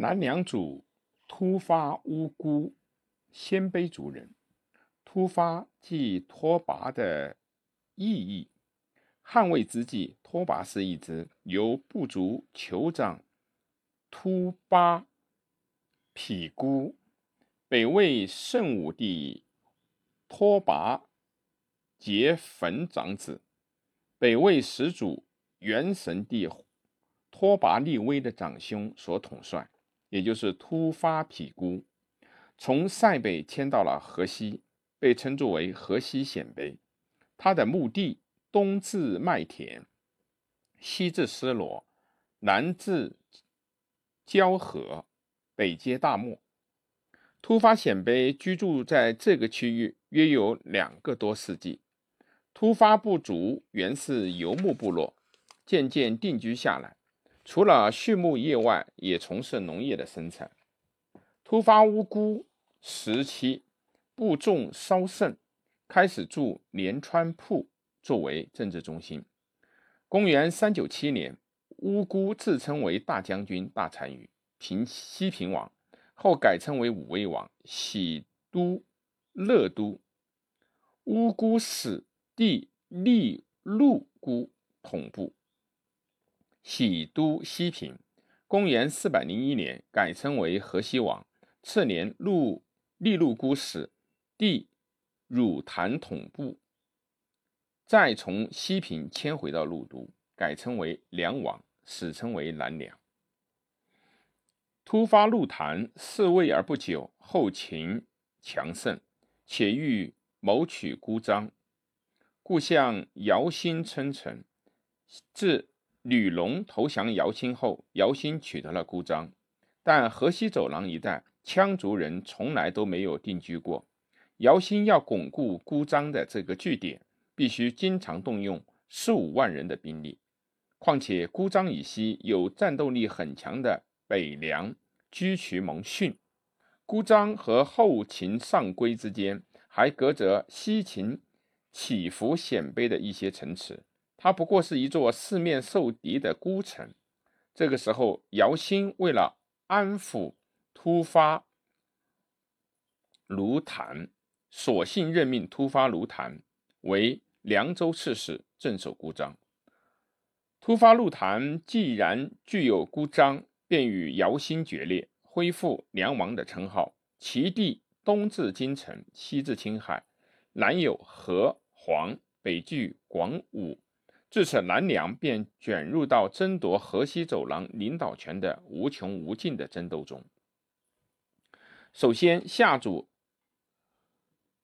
南梁主突发乌孤，鲜卑族人。突发即拓跋的意义。汉魏之际，拓跋氏一支由部族酋长突跋匹孤，北魏圣武帝拓跋节坟长子，北魏始祖元神帝拓跋力微的长兄所统帅。也就是突发匹孤，从塞北迁到了河西，被称作为河西鲜卑。他的墓地东至麦田，西至斯罗，南至交河，北接大漠。突发鲜卑居住在这个区域约有两个多世纪。突发部族原是游牧部落，渐渐定居下来。除了畜牧业外，也从事农业的生产。突发乌孤时期，部众稍盛，开始筑连川铺作为政治中心。公元三九七年，乌孤自称为大将军、大单于、平西平王，后改称为武威王，喜都、乐都。乌孤使弟立陆孤统部。喜都西平，公元四百零一年改称为河西王。次年，陆利禄孤使弟汝坛统部，再从西平迁回到陆都，改称为梁王，史称为南梁。突发陆坛嗣位而不久，后秦强盛，且欲谋取孤张，故向姚兴称臣，至。吕龙投降姚兴后，姚兴取得了孤张，但河西走廊一带羌族人从来都没有定居过。姚兴要巩固孤张的这个据点，必须经常动用四五万人的兵力。况且孤张以西有战斗力很强的北凉居渠蒙逊，孤张和后秦上归之间还隔着西秦起伏鲜卑的一些城池。它不过是一座四面受敌的孤城。这个时候，姚兴为了安抚突发卢谭，索性任命突发卢谭为凉州刺史，镇守孤张。突发卢谭既然具有孤张，便与姚兴决裂，恢复梁王的称号。其地东至京城，西至青海，南有河黄，北距广武。自此，南梁便卷入到争夺河西走廊领导权的无穷无尽的争斗中。首先，夏主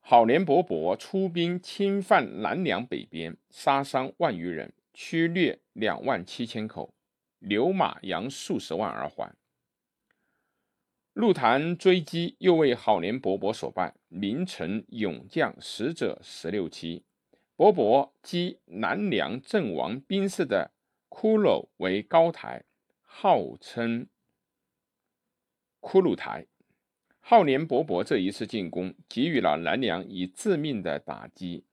郝连勃勃出兵侵犯南梁北边，杀伤万余人，驱掠两万七千口，牛马羊数十万而还。陆谭追击，又为郝连勃勃所败，名臣勇将死者十六七。勃勃击南梁阵亡兵士的骷髅为高台，号称骷髅台。浩年勃勃这一次进攻，给予了南梁以致命的打击。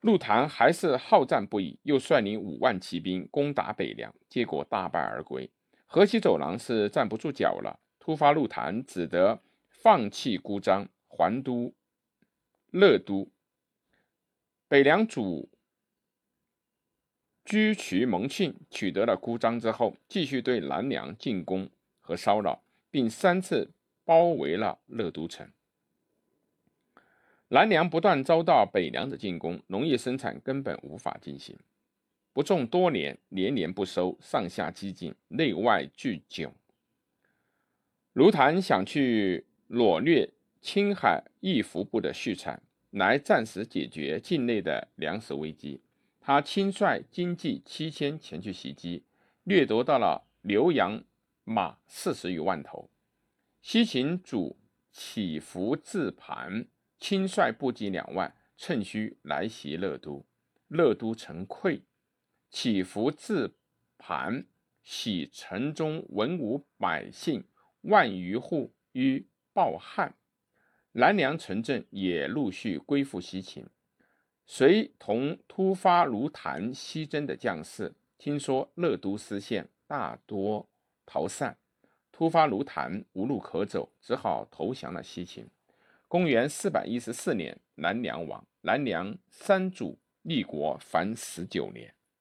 陆谭还是好战不已，又率领五万骑兵攻打北凉，结果大败而归。河西走廊是站不住脚了，突发陆谭只得放弃孤张，还都乐都。北凉主居渠蒙逊取得了孤章之后，继续对南梁进攻和骚扰，并三次包围了乐都城。南梁不断遭到北凉的进攻，农业生产根本无法进行，不种多年，年年不收，上下激进，内外俱窘。卢谭想去掳掠青海义服部的畜产。来暂时解决境内的粮食危机。他亲率精骑七千前去袭击，掠夺到了牛羊马四十余万头。西秦主起伏自盘亲率部骑两万，趁虚来袭乐都，乐都城溃。起伏自盘喜城中文武百姓万余户于暴旱。南梁城镇也陆续归附西秦，随同突发卢谭西征的将士，听说乐都失陷，大多逃散。突发卢谭，无路可走，只好投降了西秦。公元四百一十四年，南梁亡。南梁三主立国凡十九年。